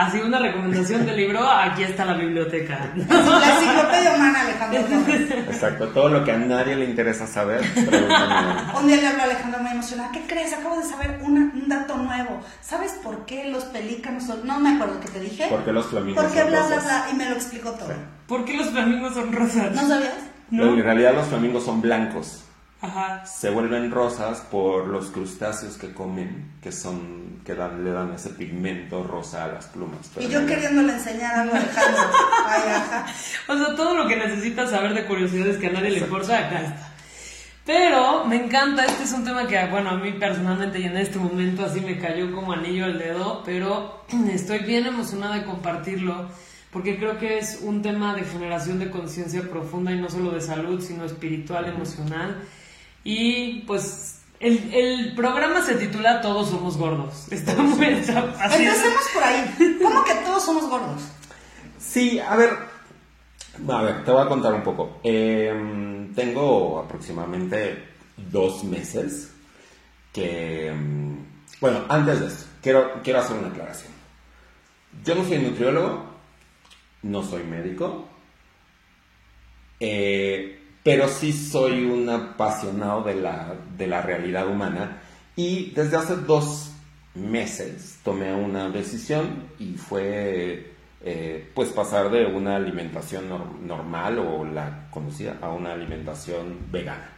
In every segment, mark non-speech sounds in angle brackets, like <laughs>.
Así una recomendación de libro, aquí está la biblioteca. La enciclopedia humana, Alejandro Exacto, todo lo que a nadie le interesa saber, Un día le hablo a Alejandro muy emocionada, ¿qué crees? Acabo de saber un dato nuevo. ¿Sabes por qué los pelícanos son, no me acuerdo qué te dije? ¿Por qué los flamingos Porque bla, bla, bla, y me lo explicó todo. ¿Por qué los flamingos son rosas? ¿No sabías? No. En realidad los flamingos son blancos. Ajá. Se vuelven rosas por los crustáceos que comen, que son que dan, le dan ese pigmento rosa a las plumas. y yo queriéndole enseñar algo a Alejandro. Ay, ajá. O sea, todo lo que necesitas saber de curiosidades que a nadie le importa, acá está. Pero me encanta, este es un tema que, bueno, a mí personalmente y en este momento así me cayó como anillo al dedo, pero <clears throat> estoy bien emocionada de compartirlo porque creo que es un tema de generación de conciencia profunda y no solo de salud, sino espiritual, emocional. Y pues el, el, programa se titula Todos somos gordos. Está muy Empecemos por ahí. ¿Cómo que todos somos gordos? Sí, a ver. A ver, te voy a contar un poco. Em, tengo aproximadamente dos meses que... Em, bueno, antes de eso, quiero, quiero hacer una aclaración. Yo no soy nutriólogo, no soy médico, eh, pero sí soy un apasionado de la, de la realidad humana y desde hace dos meses tomé una decisión y fue eh, pues pasar de una alimentación normal o la conocida a una alimentación vegana.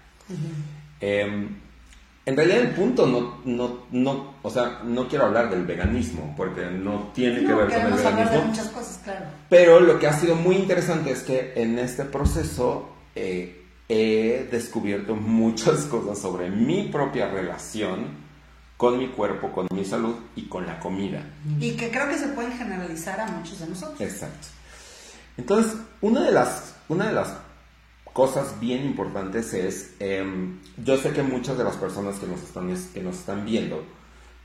En realidad el punto no, no, no, o sea, no quiero hablar del veganismo, porque no tiene que ver con el veganismo. Hablar de muchas cosas, claro. Pero lo que ha sido muy interesante es que en este proceso eh, he descubierto muchas <laughs> cosas sobre mi propia relación con mi cuerpo, con mi salud y con la comida. Y que creo que se pueden generalizar a muchos de nosotros. Exacto. Entonces, una de las, una de las cosas bien importantes es, em, yo sé que muchas de las personas que nos están, que nos están viendo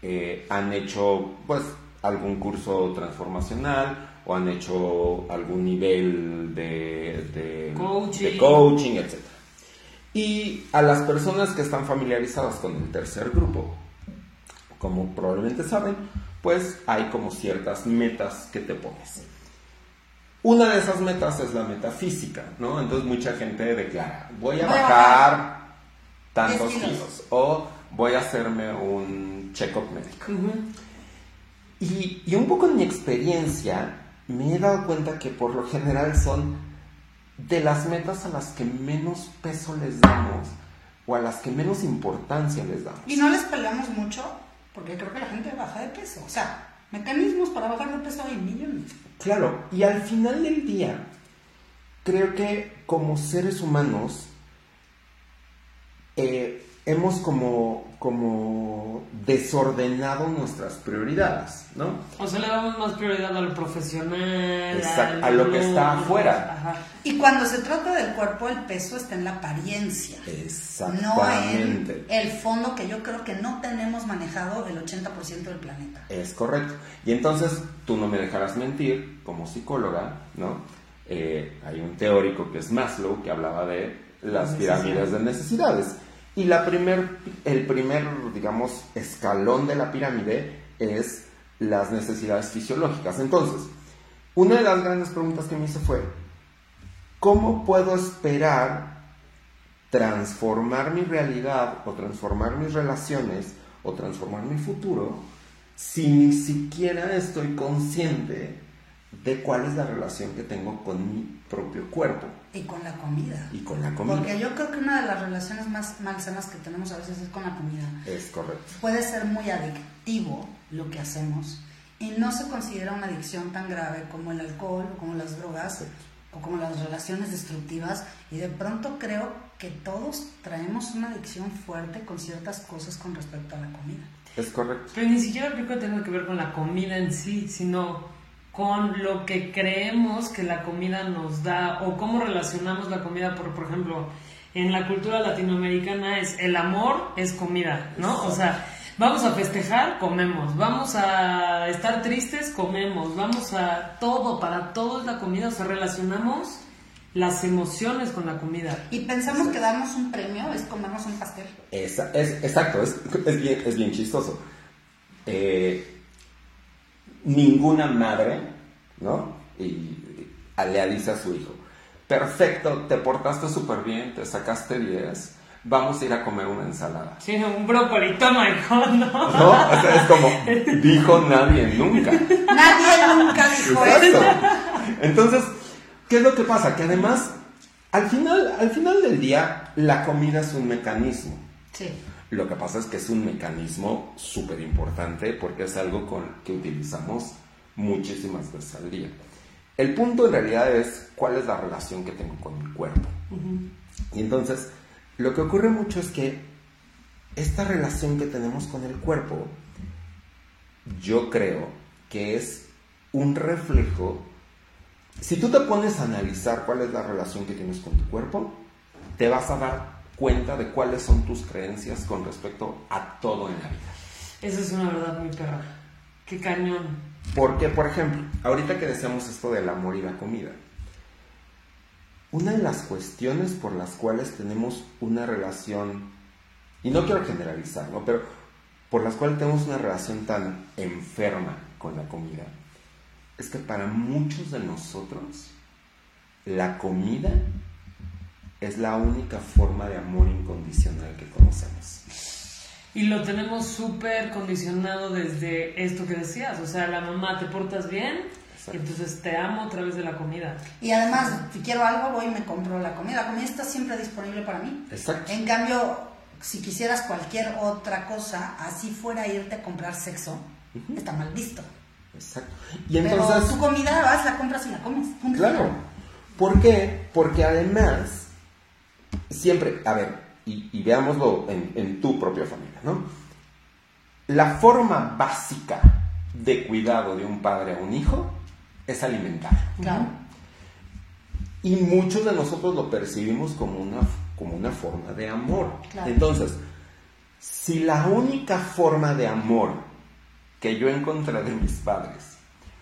eh, han hecho pues algún curso transformacional o han hecho algún nivel de, de coaching, de coaching etc. Y a las personas que están familiarizadas con el tercer grupo, como probablemente saben, pues hay como ciertas metas que te pones. Una de esas metas es la metafísica, ¿no? Entonces mucha gente declara, voy a bajar tantos kilos o voy a hacerme un check-up médico. y, y, un poco en mi experiencia me he dado cuenta que por lo general son de las metas a las que menos peso les damos o a las que menos importancia les damos. Y no les peleamos mucho porque creo que la gente baja de peso. O sea, mecanismos para bajar de peso hay millones. Claro, y al final del día, creo que como seres humanos eh, hemos como, como desordenado nuestras prioridades, ¿no? O sea, le damos más prioridad a lo profesional, a lo que está afuera. Y cuando se trata del cuerpo, el peso está en la apariencia. Exactamente. No en el fondo que yo creo que no tenemos manejado el 80% del planeta. Es correcto. Y entonces, tú no me dejarás mentir, como psicóloga, ¿no? Eh, hay un teórico que es Maslow que hablaba de las pirámides de necesidades. Y la primer, el primer, digamos, escalón de la pirámide es las necesidades fisiológicas. Entonces, una de las grandes preguntas que me hice fue, ¿cómo puedo esperar transformar mi realidad o transformar mis relaciones o transformar mi futuro si ni siquiera estoy consciente de cuál es la relación que tengo con mi propio cuerpo? Y con la comida. Y con la comida. Porque yo creo que una de las relaciones más malsanas que tenemos a veces es con la comida. Es correcto. Puede ser muy adictivo lo que hacemos y no se considera una adicción tan grave como el alcohol o como las drogas o como las relaciones destructivas y de pronto creo que todos traemos una adicción fuerte con ciertas cosas con respecto a la comida. Es correcto. Pero ni siquiera creo que tenga que ver con la comida en sí, sino con lo que creemos que la comida nos da o cómo relacionamos la comida, por, por ejemplo, en la cultura latinoamericana es el amor es comida, ¿no? O sea, vamos a festejar, comemos, vamos a estar tristes, comemos, vamos a todo, para todo es la comida, o sea, relacionamos las emociones con la comida. Y pensamos que darnos un premio es comernos un pastel. Es, es- exacto, es, es bien, es bien chistoso. Eh, ninguna madre, ¿no? Y, le dice a su hijo, perfecto, te portaste súper bien, te sacaste 10, vamos a ir a comer una ensalada. Sí, un brócoli, toma hijo, ¿no? ¿No? O sea, es como, dijo nadie nunca. Nadie nunca dijo eso. Entonces, ¿qué es lo que pasa? Que además, al final, al final del día, la comida es un mecanismo. Sí. Lo que pasa es que es un mecanismo súper importante porque es algo con, que utilizamos muchísimas veces al día. El punto en realidad es cuál es la relación que tengo con mi cuerpo. Y entonces, lo que ocurre mucho es que esta relación que tenemos con el cuerpo, yo creo que es un reflejo. Si tú te pones a analizar cuál es la relación que tienes con tu cuerpo, te vas a dar cuenta de cuáles son tus creencias con respecto a todo en la vida. Esa es una verdad muy perra. Qué cañón. Porque, por ejemplo, ahorita que decíamos esto del amor y la comida, una de las cuestiones por las cuales tenemos una relación, y no quiero generalizar, ¿no? pero por las cuales tenemos una relación tan enferma con la comida, es que para muchos de nosotros la comida es la única forma de amor incondicional que conocemos. Y lo tenemos súper condicionado desde esto que decías. O sea, la mamá, te portas bien, Exacto. y entonces te amo a través de la comida. Y además, si quiero algo, voy y me compro la comida. La comida está siempre disponible para mí. Exacto. En cambio, si quisieras cualquier otra cosa, así fuera a irte a comprar sexo, está mal visto. Exacto. Y entonces... Pero tu comida vas, la compras y la comes. punto. Claro. ¿Por qué? Porque además, siempre, a ver, y, y veámoslo en, en tu propia familia, ¿no? La forma básica de cuidado de un padre a un hijo es alimentar. Claro. Y muchos de nosotros lo percibimos como una, como una forma de amor. Claro. Entonces, si la única forma de amor que yo encontré de mis padres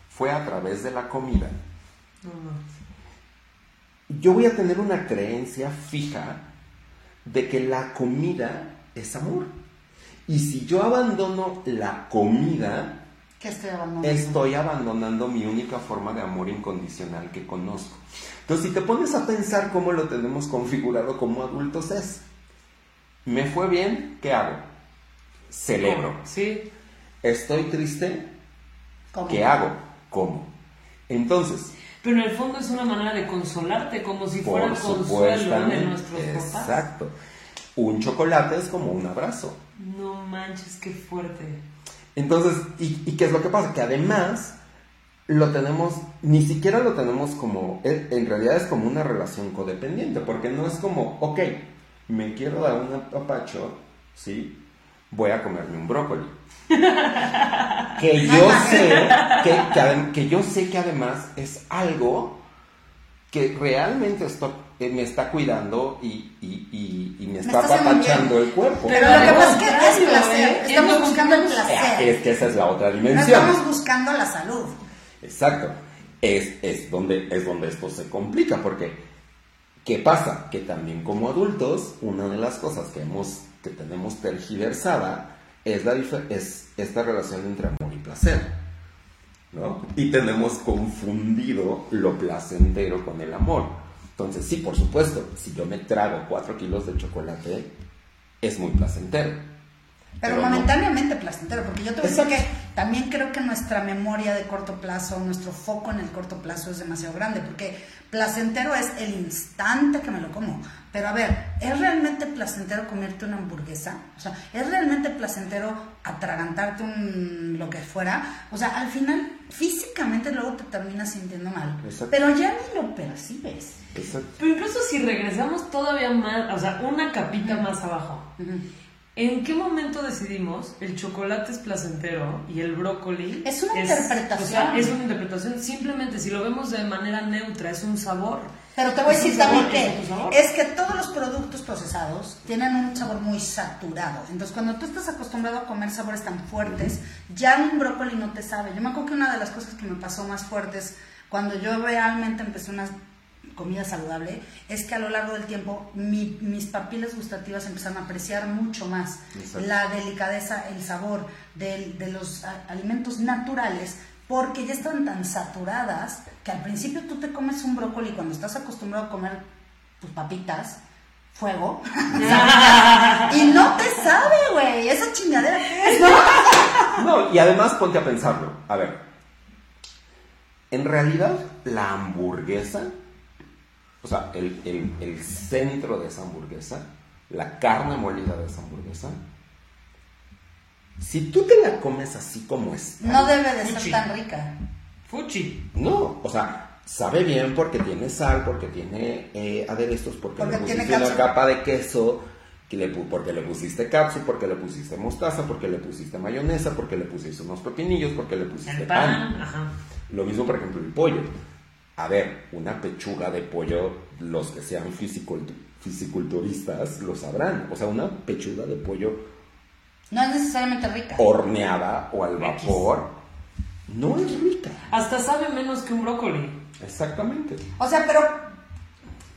fue a través de la comida, No, no. Yo voy a tener una creencia fija de que la comida es amor. Y si yo abandono la comida, ¿Qué estoy abandonando? estoy abandonando mi única forma de amor incondicional que conozco. Entonces, si te pones a pensar cómo lo tenemos configurado como adultos es, me fue bien, ¿qué hago? Celebro. Sí. Estoy triste, ¿Cómo? ¿qué hago? ¿Cómo? Entonces, Pero en el fondo es una manera de consolarte, como si fuera el consuelo de nuestros papás. exacto. Un chocolate es como un abrazo. No manches, qué fuerte. Entonces, ¿y, y qué es lo que pasa? Que además lo tenemos, ni siquiera lo tenemos como, en en realidad es como una relación codependiente, porque no es como, ok, me quiero dar un apapacho, ¿sí? Voy a comerme un brócoli. <laughs> que yo sé, que, que yo sé que además es algo que realmente esto, eh, me está cuidando y, y- y- y me está apapachando el cuerpo. Pero lo que pasa es que es placer. ¿eh? Estamos buscando el placer. Es que esa es la otra No dimensión. estamos buscando la salud. Exacto. Es, es, donde, es donde esto se complica, porque ¿qué pasa? Que también como adultos, una de las cosas que, hemos, que tenemos tergiversada es, la, es esta relación entre amor y placer. ¿no? Y tenemos confundido lo placentero con el amor. Entonces, sí, por supuesto, si yo me trago 4 kilos de chocolate, es muy placentero. Pero, Pero no. momentáneamente placentero, porque yo te voy a decir que también creo que nuestra memoria de corto plazo, nuestro foco en el corto plazo es demasiado grande, porque placentero es el instante que me lo como. Pero a ver, ¿es realmente placentero comerte una hamburguesa? O sea, ¿es realmente placentero atragantarte un lo que fuera? O sea, al final, físicamente luego te terminas sintiendo mal. Exacto. Pero ya ni lo percibes. Exacto. Pero incluso si regresamos todavía más, o sea, una capita más abajo. ¿En qué momento decidimos el chocolate es placentero y el brócoli Es una interpretación. O sea, es una interpretación. Simplemente, si lo vemos de manera neutra, es un sabor. Pero te voy a decir también que es que todos los productos procesados tienen un sabor muy saturado. Entonces, cuando tú estás acostumbrado a comer sabores tan fuertes, ya un brócoli no te sabe. Yo me acuerdo que una de las cosas que me pasó más fuertes cuando yo realmente empecé una comida saludable, es que a lo largo del tiempo mi- mis papilas gustativas empezaron a apreciar mucho más Exacto. la delicadeza, el sabor del- de, los alimentos naturales, porque ya están tan saturadas que al principio tú te comes un brócoli cuando estás acostumbrado a comer tus papitas, fuego, <laughs> y no te sabe, güey, esa chingadera que es, ¿no? No, y además ponte a pensarlo. A ver, en realidad la hamburguesa, o sea, el, el- el centro de esa hamburguesa, la carne molida de esa hamburguesa, si tú te la comes así como está, No debe de ser Fuchi. tan rica. Fuchi. no, o sea, sabe bien porque tiene sal, porque tiene eh, aderezos, porque, Porque le tiene pusiste una catsup. capa de queso, que le, pu- porque le pusiste catsup, porque le pusiste mostaza, porque le pusiste mayonesa, porque le pusiste unos pepinillos, porque le pusiste El pan, ajá. Lo mismo, por ejemplo, el pollo. A ver, una pechuga de pollo, los que sean fisicult- fisiculturistas lo sabrán. O sea, una pechuga de pollo No es necesariamente rica. horneada o al vapor no es rica. Hasta sabe menos que un brócoli. Exactamente. O sea, pero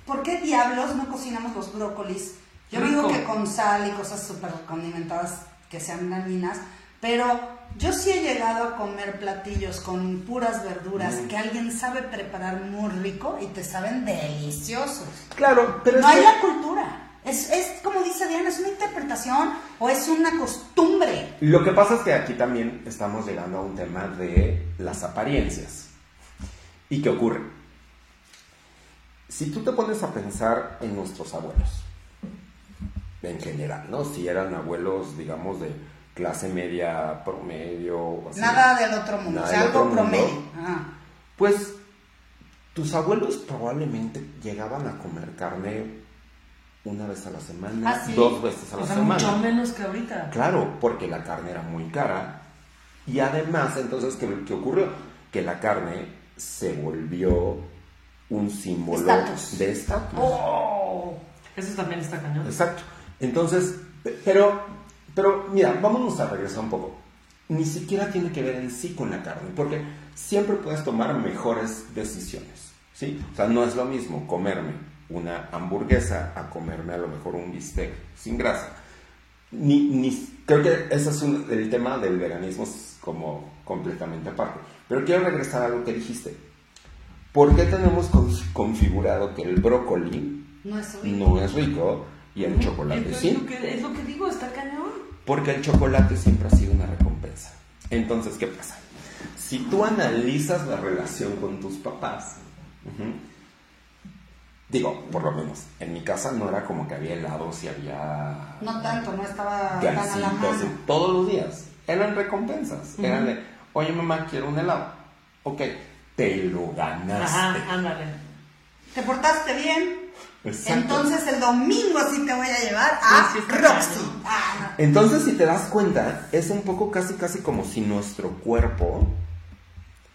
¿por qué diablos no cocinamos los brócolis? Yo Rico. digo que con sal y cosas súper condimentadas que sean dañinas, pero yo sí he llegado a comer platillos con puras verduras Mm. que alguien sabe preparar muy rico y te saben deliciosos. Claro, pero No es hay que- la cultura. Es, es como dice Diana, es una interpretación o es una costumbre. Lo que pasa es que aquí también estamos llegando a un tema de las apariencias. ¿Y qué ocurre? Si tú te pones a pensar en nuestros abuelos, en general, ¿no? Si eran abuelos, digamos, de clase media promedio o así, Nada del otro mundo, o sea, algo mundo. promedio. Ajá. Pues tus abuelos probablemente llegaban a comer carne una vez a la semana, ¿Ah, sí? dos veces a la O sea, semana. mucho menos que ahorita. Claro, porque la carne era muy cara. Y además, entonces, ¿qué, qué ocurrió? Que la carne se volvió un símbolo Estatus. de estatus. Oh. Eso también está cañón. Exacto. Entonces, pe- pero, pero mira, vámonos a regresar un poco. Ni siquiera tiene que ver en sí con la carne, porque siempre puedes tomar mejores decisiones, ¿sí? O sea, no es lo mismo comerme una hamburguesa a comerme a lo mejor un bistec sin grasa. Ni, ni, creo que ese es un- el tema del veganismo es como completamente aparte. Pero quiero regresar a lo que dijiste. ¿Por qué tenemos con- configurado que el brócoli No es rico. no es rico y el chocolate sí. lo que, es lo que digo, está cañón. Porque el chocolate siempre ha sido una recompensa. Entonces, ¿qué pasa? Si tú analizas la relación con tus papás, digo, por lo menos, en mi casa no era como que había helados y había No tanto, no estaba tan a la mano. todos los días. Eran recompensas. Eran de, oye mamá, quiero un helado. Ok, te lo ganaste. Ajá, ándale. ¿Te portaste bien? Exacto. Entonces el domingo sí te voy a llevar a Sí, sí, está Roxy. Ah, Entonces, si te das cuenta, es un poco casi, casi como si nuestro cuerpo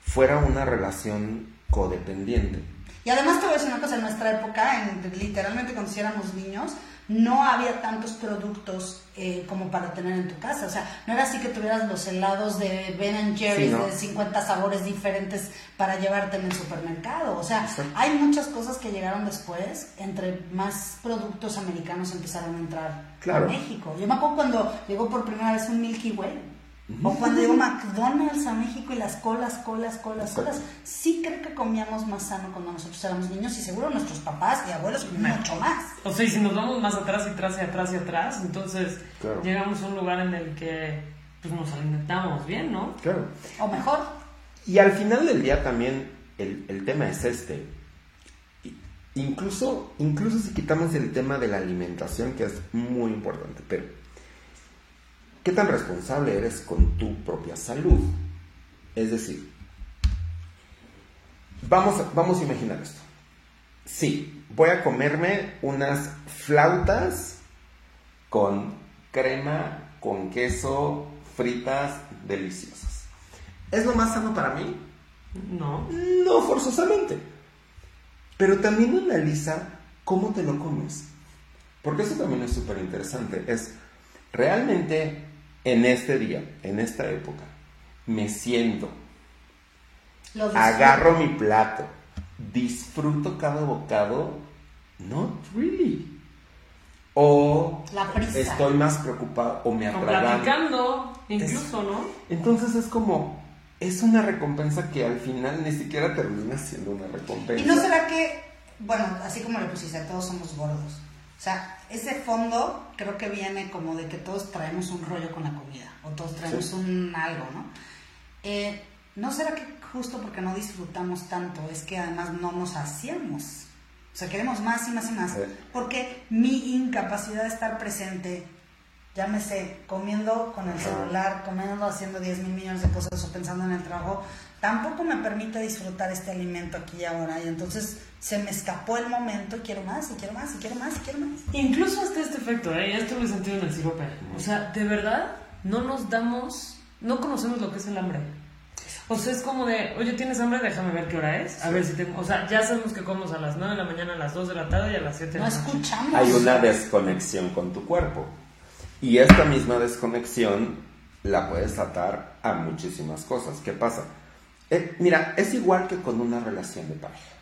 fuera una relación codependiente. Y además te voy a decir una cosa, en nuestra época, en- literalmente cuando éramos niños, no había tantos productos eh, como para tener en tu casa. O sea, no era así que tuvieras los helados de Ben and Jerry's Sí, ¿no? de 50 sabores diferentes para llevarte en el supermercado. O sea, hay muchas cosas que llegaron después, entre más productos americanos empezaron a entrar Claro. a México. Yo me acuerdo cuando llegó por primera vez un Milky Way. O cuando llegó McDonald's a México y las colas, colas, colas, colas. Sí creo que comíamos más sano cuando nosotros éramos niños y seguro nuestros papás y abuelos mucho más. O sea, y si nos vamos más atrás y atrás y atrás y atrás, entonces Claro. llegamos a un lugar en el que pues, nos alimentamos bien, ¿no? Claro. O mejor, Y al final del día también el, el tema es este. Incluso, incluso si quitamos el tema de la alimentación, que es muy importante, pero ¿qué tan responsable eres con tu propia salud? Es decir, vamos, a- vamos a imaginar esto. Sí, voy a comerme unas flautas con crema, con queso, fritas, deliciosas. ¿Es lo más sano para mí? No. No forzosamente. Pero también analiza cómo te lo comes. Porque eso también es súper interesante. Es realmente en este día, en esta época, me siento, lo agarro mi plato, disfruto cada bocado, not really. O La prisa. estoy más preocupado o me O atragan. platicando, incluso, ¿no? Entonces es como, es una recompensa que al final ni siquiera termina siendo una recompensa. ¿Y no será que, bueno, así como le pusiste, todos somos gordos? O sea, ese fondo creo que viene como de que todos traemos un rollo con la comida, o todos traemos Sí. un algo, ¿no? Eh, ¿No será que justo porque no disfrutamos tanto es que además no nos hacíamos? O sea, queremos más y más y más. Sí. Porque mi incapacidad de estar presente, llámese comiendo con el celular, comiendo, haciendo 10 mil millones de cosas o pensando en el trabajo, tampoco me permite disfrutar este alimento aquí y ahora. Y entonces se me escapó el momento y quiero más, y quiero más, y quiero más, y quiero más. Incluso hasta este efecto, ¿eh? Esto lo he sentido en el sirope. O sea, de verdad, no nos damos, no conocemos lo que es el hambre. O sea, es como de, oye, ¿tienes hambre? Déjame ver qué hora es. A ver si tengo. O sea, ya sabemos que comemos a las 9 de la mañana, a las 2 de la tarde y a las 7 de No la noche. escuchamos. Hay una desconexión con tu cuerpo. Y esta misma desconexión la puedes atar a muchísimas cosas. ¿Qué pasa? Eh, mira, es igual que con una relación de pareja.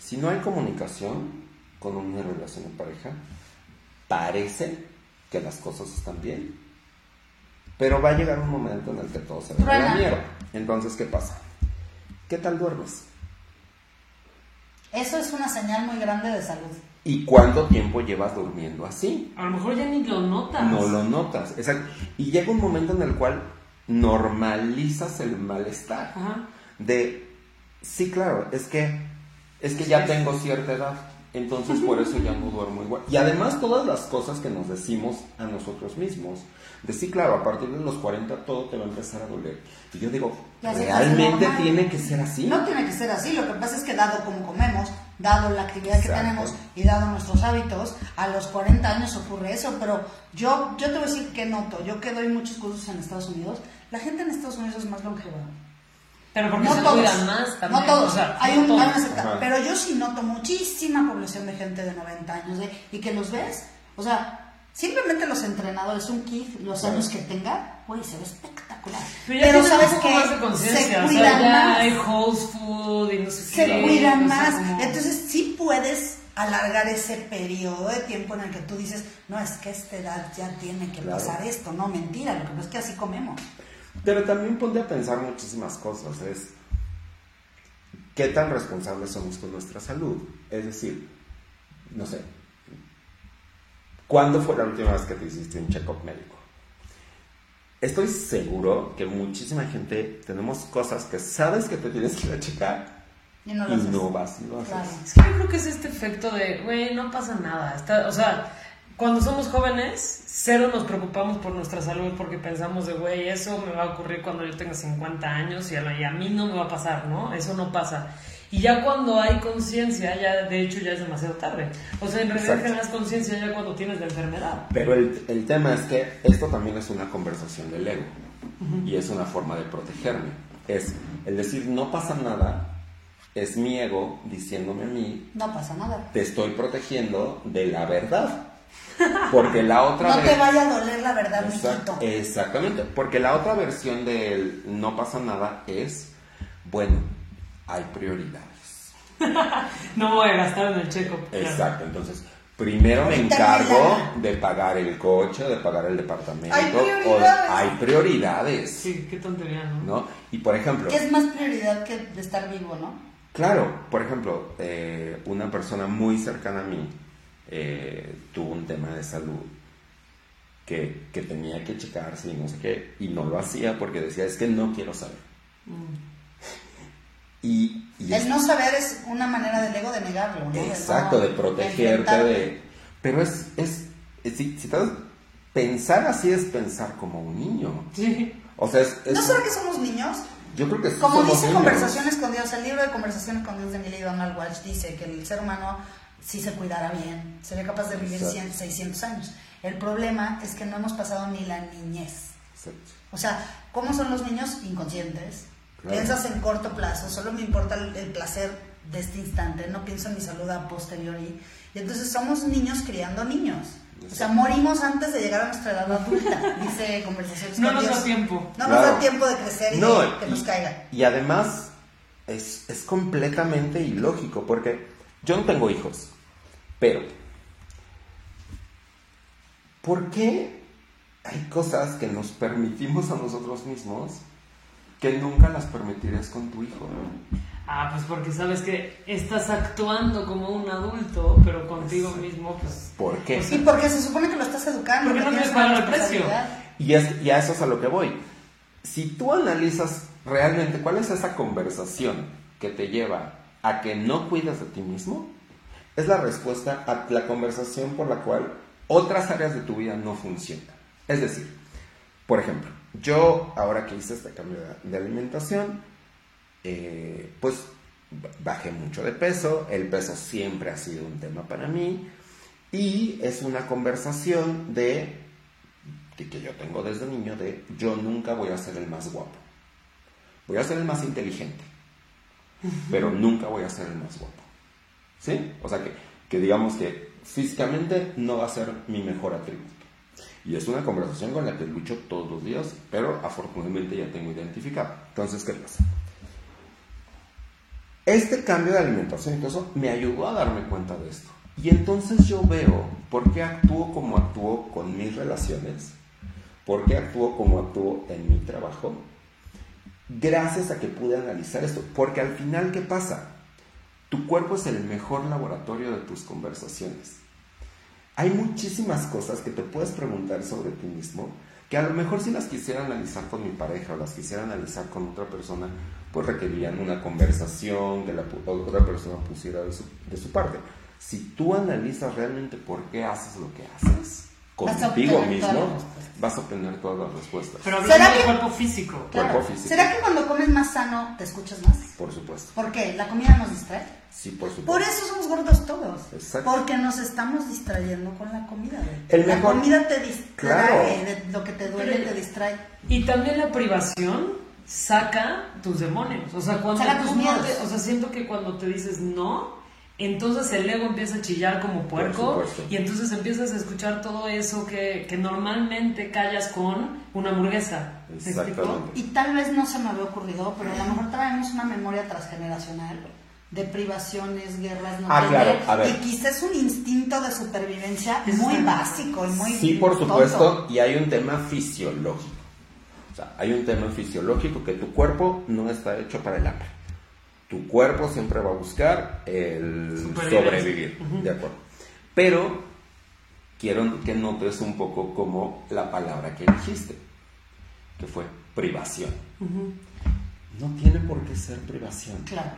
Si no hay comunicación con una relación de pareja, parece que las cosas están bien. Pero va a llegar un momento en el que todo se va a la mierda. Entonces, ¿qué pasa? ¿Qué tal duermes? Eso es una señal muy grande de salud. ¿Y cuánto tiempo llevas durmiendo así? A lo mejor ya ni lo notas. No lo notas. Exacto. Y llega un momento en el cual normalizas el malestar. Ajá. De, sí, claro, es que, es que ya tengo cierta edad. Entonces por eso ya no duermo igual. Y además todas las cosas que nos decimos a nosotros mismos. De sí, claro, a partir de los 40 todo te va a empezar a doler. Y yo digo, Ya ¿realmente tiene que ser así? No tiene que ser así, lo que pasa es que dado como comemos, dado la actividad que tenemos y dado nuestros hábitos, a los 40 años ocurre eso, pero yo, yo te voy a decir que noto, yo que doy muchos cursos en Estados Unidos, la gente en Estados Unidos es más longeva. Pero porque no se todos, cuidan más también. no todos, O sea, hay, no un, todos. hay una pero yo sí noto muchísima población de gente de 90 años de- y que los ves, o sea, simplemente los entrenadores, un kit, los años que tenga, güey, se ve espectacular. Pero tienen sabes que se o sea, cuidan más hay whole food y no sé se qué. cuidan más. Entonces sí puedes alargar ese periodo de tiempo en el que tú dices, no, es que a esta edad ya tiene que Claro. pasar esto. No, mentira, lo que pasa es que así comemos. Pero también ponte a pensar muchísimas cosas. Es qué tan responsables somos con nuestra salud. Es decir, no sé, ¿cuándo fue la última vez que te hiciste un check-up médico? Estoy seguro que muchísima gente tenemos cosas que sabes que te tienes que ir a checar Y no y lo no vas y lo haces. Claro. Es que yo creo que es este efecto de, güey, no pasa nada. Está, o sea, cuando somos jóvenes, cero nos preocupamos por nuestra salud porque pensamos de, güey, eso me va a ocurrir cuando yo tenga 50 años y a, y a mí no me va a pasar, ¿no? Eso no pasa. Y ya cuando hay conciencia, ya de hecho ya es demasiado tarde. O sea, en realidad generas conciencia ya cuando tienes la enfermedad. Pero el, el tema es que esto también es una conversación del ego y es una forma de protegerme. Es el decir no pasa nada, es mi ego diciéndome a mí, No pasa nada. te estoy protegiendo de la verdad. Porque la <laughs> otra No te vaya a doler la verdad, Exact- mijito. Exactamente, porque la otra versión del no pasa nada es, bueno, hay prioridades. <laughs> No voy a gastar en el claro. Exacto, entonces primero me encargo de pagar el coche, de pagar el departamento. Hay o- prioridades. hay prioridades, Sí, qué tontería, ¿no? ¿no? Y por ejemplo, ¿Qué es más prioridad que de estar vivo, no? claro, por ejemplo, eh, una persona muy cercana a mí eh, tuvo un tema de salud que, que tenía que checarse y no sé qué, y no lo hacía porque decía, es que no quiero saber. Y, y El no saber es una manera del ego de negarlo, ¿no? Exacto, no de protegerte de... Pero es, es, es- si, si pensar así es pensar como un niño. Sí. O sea, es... es- ¿No será que somos niños? yo creo que sí Como dice niños. Conversaciones con Dios, el libro de Conversaciones con Dios de Millie Donald Walsh dice que el ser humano, si se cuidara bien, sería capaz de vivir Exacto. 100, 600 años. El problema es que no hemos pasado ni la niñez. Exacto. O sea, ¿cómo son los niños inconscientes? Claro. Piensas en corto plazo, solo me importa el, el placer de este instante, no pienso en mi salud a posteriori. Y entonces somos niños criando niños. O sea, morimos antes de llegar a nuestra edad adulta, <laughs> dice Conversaciones No con nos Dios. da tiempo. No nos da tiempo de crecer y No, de que nos caiga. Y además, es, es completamente ilógico, porque yo no tengo hijos, pero ¿por qué hay cosas que nos permitimos a nosotros mismos que nunca las permitirías con tu hijo? Ah, pues porque sabes que estás actuando como un adulto, pero contigo mismo, pues... ¿Por qué? Y porque se supone que lo estás educando. Porque no tienes quieres pagar el precio. Y, es, y a eso es a lo que voy. Si tú analizas realmente cuál es esa conversación que te lleva a que no cuidas de ti mismo, es la respuesta a la conversación por la cual otras áreas de tu vida no funcionan. Es decir, por ejemplo, yo ahora que hice este cambio de, de alimentación, eh, pues bajé mucho de peso, el peso siempre ha sido un tema para mí y es una conversación de, de que yo tengo desde niño de yo nunca voy a ser el más guapo, voy a ser el más inteligente, pero nunca voy a ser el más guapo. ¿Sí? O sea que, que digamos que físicamente no va a ser mi mejor atributo. Y es una conversación con la que lucho todos los días, pero afortunadamente ya tengo identificado. Entonces, ¿qué pasa? Este cambio de alimentación eso me ayudó a darme cuenta de esto. Y entonces yo veo por qué actúo como actúo con mis relaciones, por qué actúo como actúo en mi trabajo, gracias a que pude analizar esto. Porque al final, ¿qué pasa? Tu cuerpo es el mejor laboratorio de tus conversaciones. Hay muchísimas cosas que te puedes preguntar sobre ti mismo que a lo mejor si las quisiera analizar con mi pareja o las quisiera analizar con otra persona, pues requerirían una conversación que la otra persona pusiera de su, de su parte. Si tú analizas realmente por qué haces lo que haces contigo mismo, vas a obtener todas las respuestas. Pero ¿Será que- cuerpo físico. Claro. Cuerpo físico. ¿Será que cuando comes más sano te escuchas más? Por supuesto. ¿Por qué? ¿La comida nos distrae? Sí, por supuesto. Por eso somos gordos todos. Exacto. Porque nos estamos distrayendo con la comida. El la mejor- comida te distrae, Claro. de lo que te duele Pero- te distrae. Y también la privación saca tus demonios. O sea, cuando Saca tus no miedos. te- o sea, siento que cuando te dices no, entonces el ego empieza a chillar como puerco y entonces empiezas a escuchar todo eso que, que normalmente callas con una hamburguesa. Exactamente. Y tal vez no se me había ocurrido, pero a lo mejor traemos una memoria transgeneracional de privaciones, guerras, no Ah, claro, a ver. y quizás un instinto de supervivencia muy básico y muy Sí, por tonto. supuesto, y hay un tema fisiológico. O sea, hay un tema fisiológico que tu cuerpo no está hecho para el hambre. Tu cuerpo siempre va a buscar el sobrevivir, ¿de acuerdo? Pero quiero que notes un poco como la palabra que dijiste, que fue privación. No tiene por qué ser privación. Claro.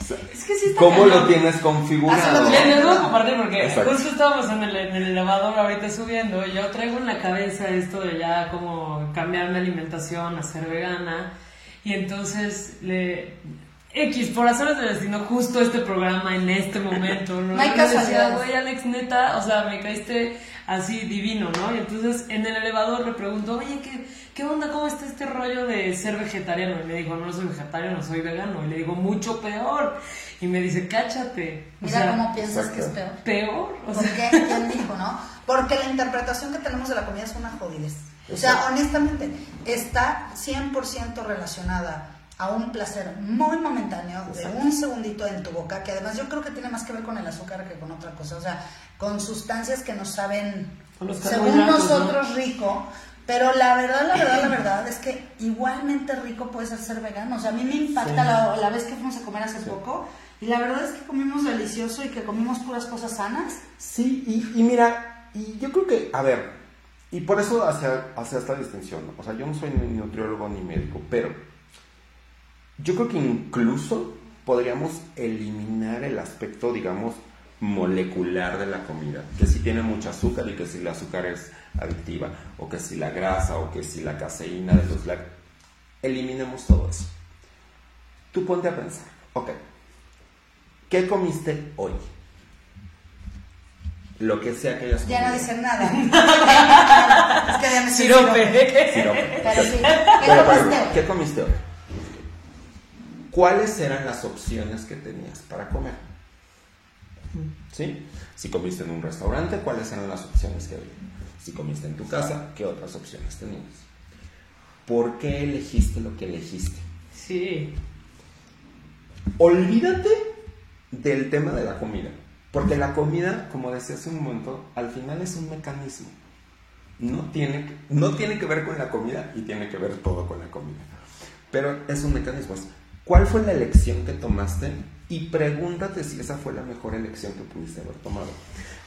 O sea, Es que sí está ¿Cómo lo tienes configurado? Les, les voy a compartir porque Exacto. justo estábamos en el, en el elevador ahorita subiendo. Yo traigo en la cabeza esto de ya como cambiar mi alimentación a ser vegana. Y entonces le. X, por hacerles del destino, justo este programa en este momento. ¿no? No hay güey, Alex, neta, o sea, me caíste así divino, ¿no? Y entonces en el elevador le pregunto, oye, ¿qué, ¿qué onda? ¿Cómo está este rollo de ser vegetariano? Y me dijo, no soy vegetariano, soy vegano. Y le digo, mucho peor. Y me dice, cáchate. O Mira sea, cómo piensas que es peor. peor. O ¿Por sea, qué? ¿Quién <laughs> dijo, no? Porque la interpretación que tenemos de la comida es una jodidez. O sea, honestamente, está 100% relacionada a un placer muy momentáneo, de un segundito en tu boca, que además yo creo que tiene más que ver con el azúcar que con otra cosa. O sea, con sustancias que nos saben, según nosotros, rico. Pero la verdad, la verdad, la verdad es que igualmente rico puede ser ser vegano. O sea, a mí me impacta la, la vez que fuimos a comer hace poco. Y la verdad es que comimos delicioso y que comimos puras cosas sanas. Sí, y, y mira, y yo creo que, a ver, y por eso hacia, hacia esta distinción, ¿no? o sea, yo no soy ni nutriólogo ni médico, pero yo creo que incluso podríamos eliminar el aspecto, digamos, molecular de la comida, que si tiene mucho azúcar y que si el azúcar es adictiva, o que si la grasa, o que si la caseína de los lácteos, eliminemos todo eso. Tú ponte a pensar, ok, ¿qué comiste hoy? Lo que sea que hayas Ya no comido. dicen nada. <laughs> es que ya me sirope. Sirope. Pero sí. ¿Qué Pero, comiste hoy? ¿Cuáles eran las opciones que tenías para comer? ¿Sí? Si comiste en un restaurante, ¿cuáles eran las opciones que había? Si comiste en tu casa, ¿qué otras opciones tenías? ¿Por qué elegiste lo que elegiste? Sí. olvídate del tema de la comida. Porque la comida, como decía hace un momento, al final es un mecanismo. No tiene, no tiene que ver con la comida y tiene que ver todo con la comida. Pero es un mecanismo. ¿Cuál fue la elección que tomaste? Y pregúntate si esa fue la mejor elección que pudiste haber tomado.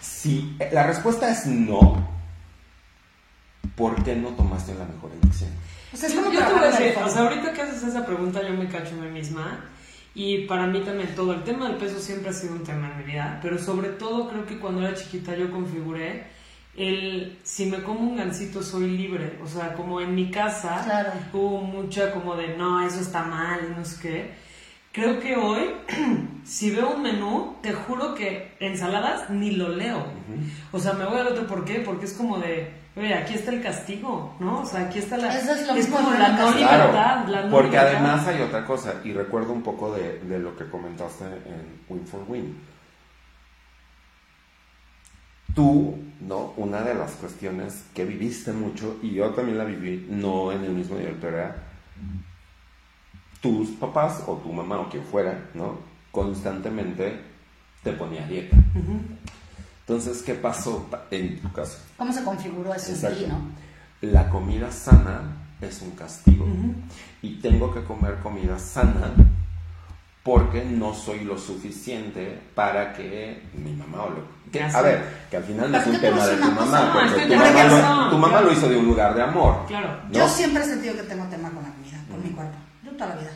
Si eh, la respuesta es no, ¿por qué no tomaste la mejor elección? O sea, es Yo, como yo te voy a decir, o sea, ahorita que haces esa pregunta yo me cacho a mí misma y para mí también todo el tema del peso siempre ha sido un tema en mi vida, pero sobre todo creo que cuando era chiquita yo configuré el si me como un gansito soy libre, o sea, como en mi casa Claro. hubo mucha como de no, eso está mal y no sé qué. Creo que hoy, <clears throat> si veo un menú, te juro que ensaladas ni lo leo. O sea, me voy al otro, ¿por qué? Porque es como de, oye, aquí está el castigo, ¿no? O sea, aquí está la... Eso es lo mismo como la no libertad. la no porque libertad. además hay otra cosa, y recuerdo un poco de, de lo que comentaste en Win for Win. Tú, ¿no? Una de las cuestiones que viviste mucho, y yo también la viví, no en el mismo nivel, pero era tus papás o tu mamá o quien fuera, ¿no? Constantemente te ponía a dieta. Entonces, ¿qué pasó pa- en tu caso? ¿Cómo se configuró eso en Exacto. ti, no? La comida sana es un castigo. Y tengo que comer comida sana porque no soy lo suficiente para que mi mamá o lo... que- a ver, que al final no es un tema de tu mamá, cosa, porque tu mamá, lo, tu mamá claro. lo hizo de un lugar de amor. Claro. ¿no? Yo siempre he sentido que tengo tema con la comida, con mi cuerpo. Yo toda la vida.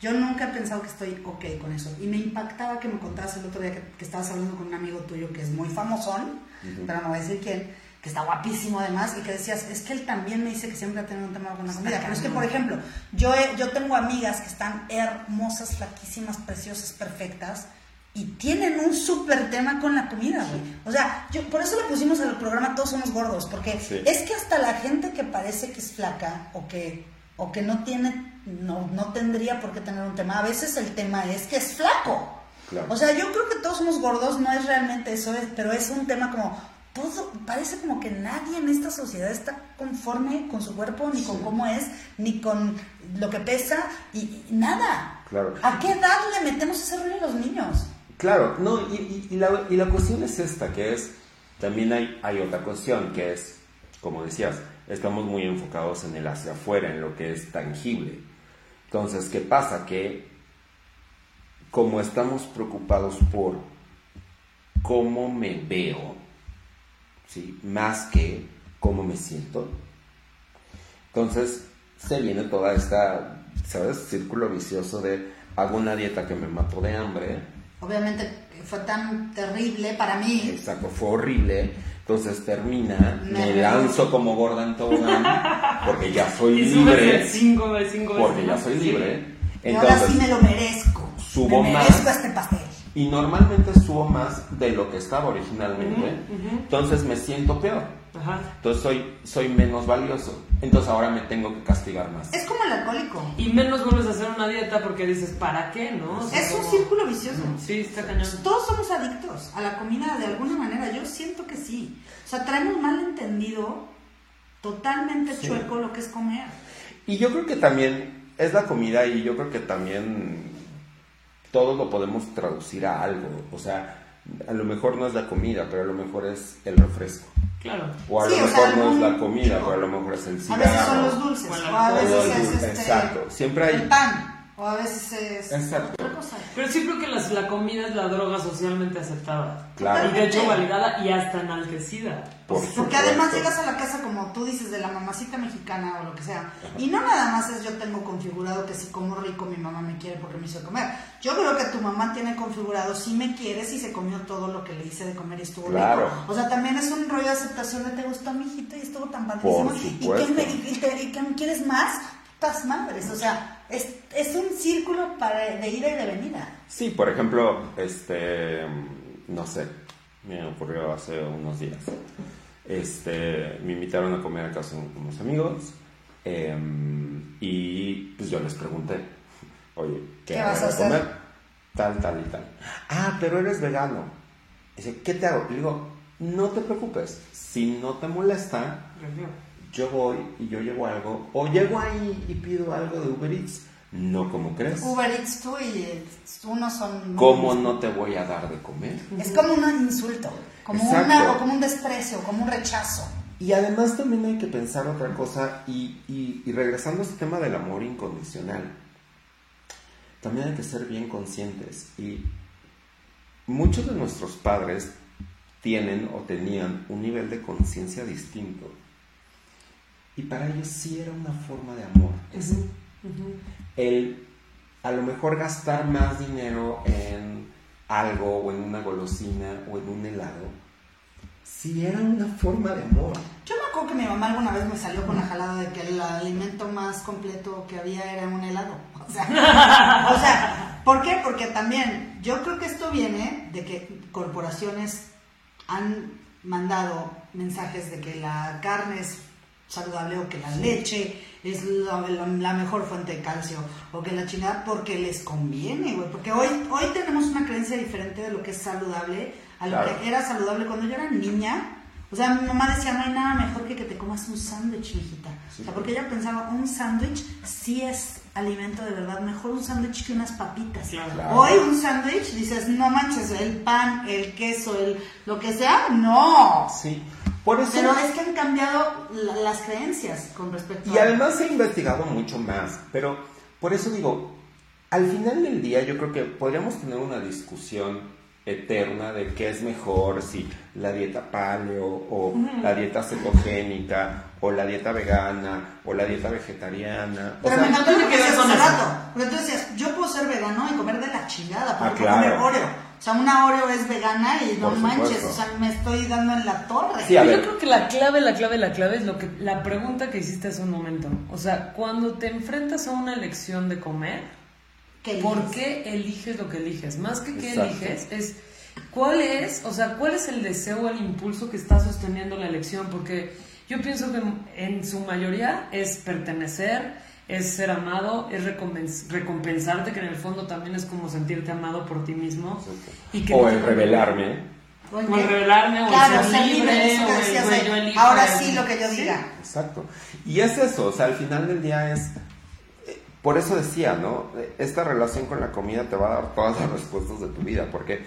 Yo nunca he pensado que estoy ok con eso. Y me impactaba que me contabas el otro día que, que estabas hablando con un amigo tuyo que es muy famosón, pero no voy a decir quién, que está guapísimo además, y que decías, es que él también me dice que siempre ha tenido un tema con la comida. Pero es que, por ejemplo, yo, he- yo tengo amigas que están hermosas, flaquísimas, preciosas, perfectas, y tienen un súper tema con la comida, güey. O sea, yo, por eso le pusimos al programa Todos Somos Gordos, porque Sí. es que hasta la gente que parece que es flaca o que, o que no tiene, no, no tendría por qué tener un tema, a veces el tema es que es flaco. Claro. O sea, yo creo que todos somos gordos, no es realmente eso, es- pero es un tema como, todo, parece como que nadie en esta sociedad está conforme con su cuerpo, ni con cómo es, ni con lo que pesa, y, y nada. Claro. ¿A qué edad le metemos ese rollo a los niños? Claro, no, y, y- y la, y la cuestión es esta, que es, también hay, hay otra cuestión, que es, como decías, estamos muy enfocados en el hacia afuera, en lo que es tangible. Entonces, ¿qué pasa? Que como estamos preocupados por cómo me veo, ¿sí? más que cómo me siento, entonces se viene toda esta, ¿sabes? Círculo vicioso de hago una dieta que me mato de hambre, Obviamente fue tan terrible para mí. Exacto, fue horrible. Entonces termina, Me lanzo como gorda en tobogán, porque ya soy <laughs> libre, cinco cinco porque ya soy Sí. libre. y ahora sí Entonces, me lo merezco. subo me más. merezco este pastel. Y normalmente subo más de lo que estaba originalmente, entonces me siento peor. Ajá. Entonces soy, soy menos valioso. Entonces ahora me tengo que castigar más. Es como el alcohólico. Y menos vuelves a hacer una dieta porque dices, ¿para qué, no? O sea, Es un círculo vicioso. Sí, está cañón. Todos somos adictos a la comida de alguna manera. Yo siento que sí. O sea, traemos mal entendido, totalmente Sí. chueco lo que es comer. Y yo creo que también es la comida y yo creo que también todos lo podemos traducir a algo. O sea, a lo mejor no es la comida, pero a lo mejor es el refresco. Claro. O a Sí, lo o sea, mejor no es la comida, pero a lo mejor es el A cigarro. veces son los dulces, O o a alcohol, veces el es dulce, este, exacto. Siempre hay- el pan, o a veces es Exacto. otra cosa. Pero sí creo que las- la comida es la droga socialmente aceptada. Claro. Y de hecho validada y hasta enaltecida. Por Porque supuesto. además llegas a la casa como tú dices de la mamacita mexicana o lo que sea y no nada más es yo tengo configurado que si como rico mi mamá me quiere porque me hizo comer. Yo creo que tu mamá tiene configurado si me quieres y se comió todo lo que le hice de comer y estuvo Claro. rico. O sea, también es un rollo de aceptación de te gustó mi hijito y estuvo tan padrísimo Por y que me y te- y que me quieres más, putas madres, o sea, es, es un círculo para, de ida y de venida. Sí, por ejemplo, este, no sé, me ocurrió hace unos días. Este, me invitaron a comer a casa de unos amigos em, y pues yo les pregunté, oye, ¿qué, ¿Qué vas a hacer? comer? Tal, tal y tal. Ah, pero eres vegano. Dice, ¿qué te hago? Le digo, no te preocupes, si no te molesta, yo voy y yo llevo algo, o llego ahí y pido algo de Uber Eats, no como crees. Uber Eats tú y uno son... ¿Cómo no te voy a dar de comer? Es como un insulto, como, una, como un desprecio, como un rechazo. Y además también hay que pensar otra cosa, y, y- y regresando a este tema del amor incondicional, también hay que ser bien conscientes. Y muchos de nuestros padres tienen o tenían un nivel de conciencia distinto. Y para ellos sí era una forma de amor. ese. El a lo mejor gastar más dinero en algo o en una golosina o en un helado, sí era una forma de amor. Yo me acuerdo que mi mamá alguna vez me salió con la jalada de que el alimento más completo que había era un helado. O sea, <laughs> o sea, ¿por qué? Porque también yo creo que esto viene de que corporaciones han mandado mensajes de que la carne es saludable o que la leche es la, la- la mejor fuente de calcio o que la chingada porque les conviene, güey. Porque hoy, hoy tenemos una creencia diferente de lo que es saludable a lo Claro. que era saludable cuando yo era niña. O sea, mi mamá decía, no hay nada mejor que que te comas un sándwich, mijita. Sí. O sea, porque ella pensaba, un sándwich sí es alimento de verdad, mejor un sándwich que unas papitas. Claro. Hoy un sándwich, dices, no manches, el pan, el queso, el lo que sea, no. Sí, por eso... Pero es que han cambiado la- las creencias con respecto Y a... además se ha investigado mucho más, pero por eso digo, al final del día yo creo que podríamos tener una discusión eterna de qué es mejor, si la dieta paleo o la dieta cetogénica o la dieta vegana o la dieta vegetariana. O Pero sea, me encantó lo que decías con hace rato. Porque tú decías, yo puedo ser vegano y comer de la chingada, porque Ah, claro. comer Oreo. O sea, una Oreo es vegana y no manches, o sea, me estoy dando en la torre. Sí, a Yo creo que la clave, la clave, la clave es lo que la pregunta que hiciste hace un momento. O sea, cuando te enfrentas a una elección de comer, ¿Qué ¿por qué eliges lo que eliges? Más que qué Exacto. eliges, es cuál es, o sea, cuál es el deseo o el impulso que está sosteniendo la elección, porque yo pienso que en su mayoría es pertenecer, es ser amado, es recompens- recompensarte, que en el fondo también es como sentirte amado por ti mismo. Y que o no- el revelarme. O el revelarme, o claro, ser libre, eso que decías ahora sí lo que yo Sí. diga. Exacto. Y es eso, o sea, al final del día es... eh, Por eso decía, ¿no? Esta relación con la comida te va a dar todas las respuestas de tu vida, porque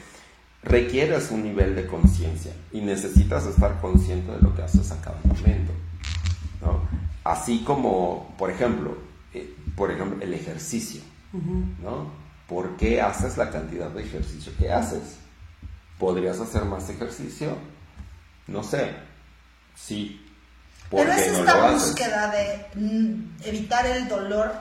requieres un nivel de conciencia y necesitas estar consciente de lo que haces a cada momento, ¿no? Así como, por ejemplo, por ejemplo, el ejercicio, ¿no? ¿Por qué haces la cantidad de ejercicio que haces? ¿Podrías hacer más ejercicio? No sé. Sí. ¿Por Pero qué es no esta lo haces? búsqueda de mm, evitar el dolor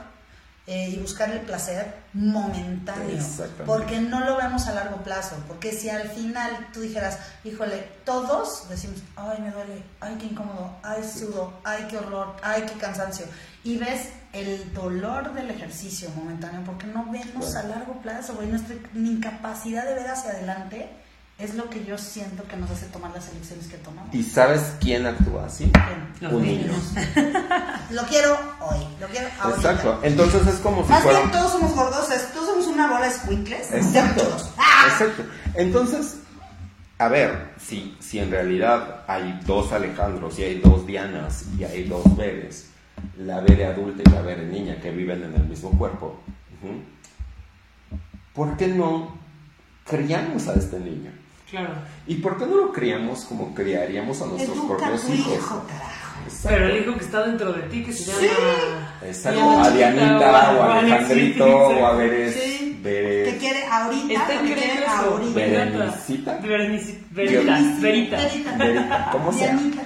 eh, y buscar el placer momentáneo. Porque no lo vemos a largo plazo. Porque si al final tú dijeras, híjole, todos decimos, ay, me duele, ay, qué incómodo, ay, sudo, ay, qué horror, ay, qué cansancio. Y ves el dolor del ejercicio momentáneo, porque no vemos a largo plazo, güey. Nuestra incapacidad de ver hacia adelante es lo que yo siento que nos hace tomar las elecciones que tomamos. ¿Y sabes quién actúa así? Los Un niños. niño. <laughs> Lo quiero hoy, lo quiero ahorita. Exacto. Entonces es como si Más fuera... bien todos somos gordos, es- todos somos una bola de squinkles. Exacto. ¡Ah! <laughs> Exacto. Entonces, a ver, si, si en realidad hay dos Alejandros y hay dos Dianas y hay dos Bebes, la Bebe adulta y la Bebe niña que viven en el mismo cuerpo, ¿por qué no criamos a este niño? Claro. ¿Y por qué no lo criamos como criaríamos a nuestros Educa propios hijos? hijo, carajo. Exacto. Pero el hijo que está dentro de ti, que se llama. Exacto, se llama a Dianita o a Alexita, Alejandrito sí. o a Veres. Sí. Veres- Que quiere ahorita, Está increíble ahorita. Berenicita. Berenici- Verita. Verita. ¿cómo sea? Dianita.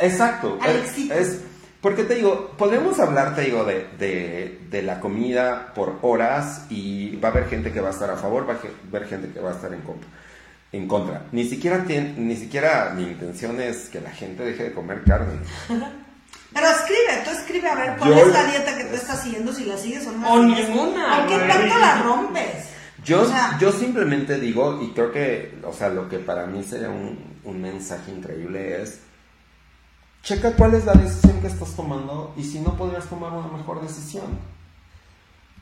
Exacto. es- Alexito. Es, porque te digo, podemos hablar, te digo, de, de, de la comida por horas y va a haber gente que va a estar a favor, va a haber gente que va a estar en contra. En contra. Ni siquiera, ni siquiera mi intención es que la gente deje de comer carne. <laughs> Pero escribe, tú escribe a ver cuál Yo- es la dieta que tú estás siguiendo, si la sigues o no. O ninguna, ¿Por qué tanto la rompes? Yo, O sea, yo simplemente digo, y creo que, o sea, lo que para mí sería un, un mensaje increíble es, checa cuál es la decisión que estás tomando y si no podrías tomar una mejor decisión.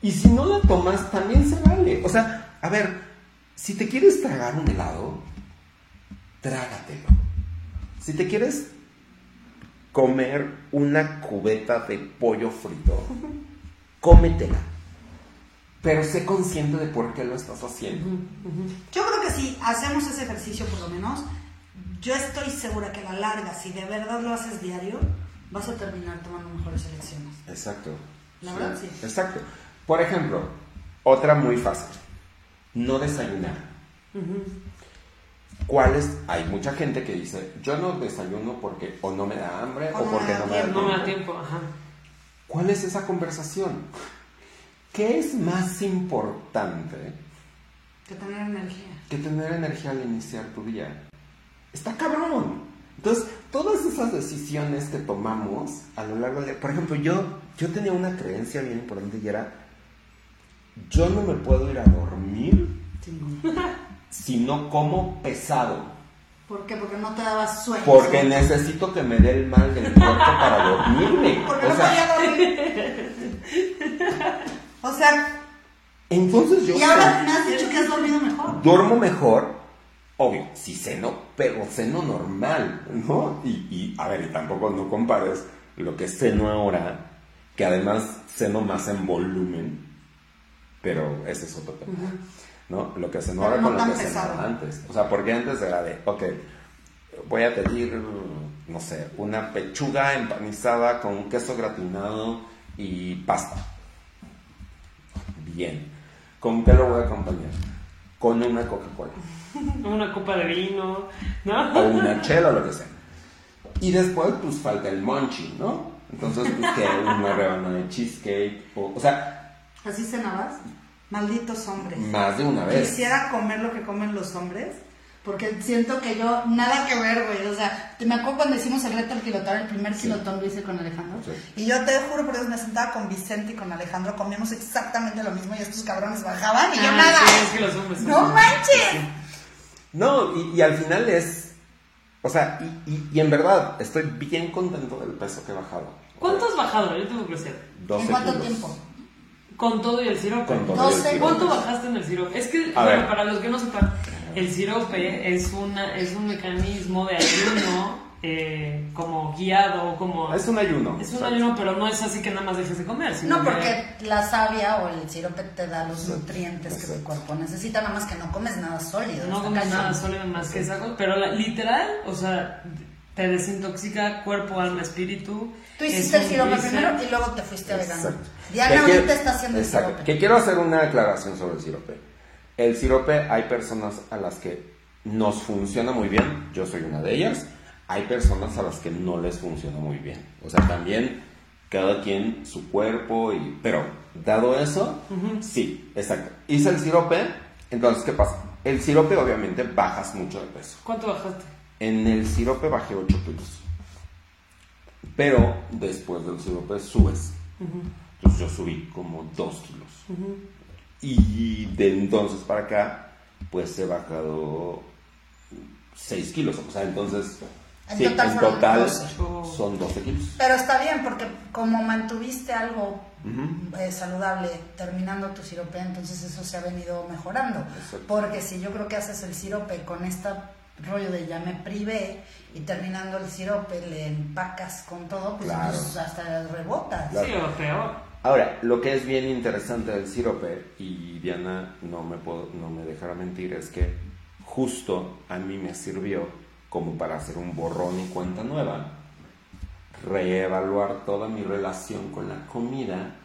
Y si no la tomas, también se vale. O sea, a ver, si te quieres tragar un helado, trágatelo. Si te quieres comer una cubeta de pollo frito, cómetela. pero sé consciente de por qué lo estás haciendo. Yo creo que si hacemos ese ejercicio por lo menos, yo estoy segura que a la larga, si de verdad lo haces diario, vas a terminar tomando mejores elecciones. Exacto. La verdad, sí. Exacto. Por ejemplo, otra muy fácil. No desayunar. ¿Cuál es? Hay mucha gente que dice, yo no desayuno porque o no me da hambre O porque me da no me da No me da tiempo. tiempo, ajá. ¿Cuál es esa conversación? ¿Qué es más importante Que tener energía. que tener energía al iniciar tu día? Está cabrón. Entonces, todas esas decisiones que tomamos a lo largo del día, por ejemplo, yo, yo tenía una creencia bien importante y era, yo no me puedo ir a dormir <laughs> si no como pesado, ¿Por qué? Porque no te dabas sueño. porque necesito que me dé el mal del cuerpo para dormirme. <laughs> Porque O no sea, podía dormir. <laughs> o sea, entonces yo y ahora me has dicho que has dormido mejor. duermo mejor, obvio, si ceno, pero ceno normal, ¿no? Y, y, a ver, y tampoco no compares lo que ceno ahora, que además ceno más en volumen, pero ese es otro tema, ¿no? Lo que Pero ahora no con lo que pesado. antes. O sea, porque antes era de, ok, voy a pedir, no sé, una pechuga empanizada con queso gratinado y pasta. Bien. ¿Con qué lo voy a acompañar? Con una Coca-Cola. <laughs> Una copa de vino, ¿no? O una chela lo que sea. Y después, pues falta el munchie, ¿no? Entonces, pues que una rebanada de cheesecake. O, o sea, ¿Así cenabas? Malditos hombres. más de una vez. Quisiera comer lo que comen los hombres. Porque siento que yo, nada que ver, güey. O sea, te me acuerdo cuando hicimos el reto del kilotón, el primer Sí. kilotón lo hice con Alejandro. Sí. Y yo te juro por Dios, me sentaba con Vicente y con Alejandro, comíamos exactamente lo mismo y estos cabrones bajaban y yo Ah, nada. sí, es que los hombres son- ¡No manches! No, y, y al final es. O sea, y, y- y en verdad, estoy bien contento del peso que he bajado. ¿Cuánto has bajado? Yo tengo curiosidad. 12 ¿En cuánto kilos. tiempo? Con todo y el sirope. Con todo Doce. y el sirope. ¿Cuánto bajaste en el sirope? Es que, A bueno, ver. para los que no sepan, el sirope es, una, es un mecanismo de ayuno eh, como guiado, como... Es un ayuno. Es un exacto. ayuno, pero no es así que nada más dejes de comer. sino No, que- porque la savia o el sirope te da los nutrientes que tu cuerpo necesita, nada más que no comes nada sólido. No comes nada sólido más que esa cosa, pero la- literal, o sea, te desintoxica cuerpo, alma, espíritu. Tú hiciste el reset. primero y luego te fuiste a vegano. Exacto. Diana Que ahorita quiero- está haciendo el exacto. sirope. Que quiero hacer una aclaración sobre el sirope. El sirope hay personas a las que nos funciona muy bien, yo soy una de ellas. Hay personas a las que no les funciona muy bien. O sea, también cada quien su cuerpo y... Pero, dado eso, sí, exacto. Hice el sirope, entonces, ¿qué pasa? El sirope obviamente bajas mucho de peso. ¿Cuánto bajaste? En el sirope bajé 8 kilos. Pero después del sirope subes. Entonces yo subí como 2 kilos. Y de entonces para acá, pues he bajado 6 kilos. O sea, entonces, En sí, total en total 12. son 12 kilos. Pero está bien, porque como mantuviste algo eh, saludable terminando tu sirope, entonces eso se ha venido mejorando. Exacto. Porque si yo creo que haces el sirope con este rollo de ya me privé y terminando el sirope le empacas con todo, pues Claro. hasta rebotas. Claro. Sí, o peor. Ahora, lo que es bien interesante del sirope, y Diana no me, puedo, no me dejará mentir, es que justo a mí me sirvió como para hacer un borrón y cuenta nueva, reevaluar toda mi relación con la comida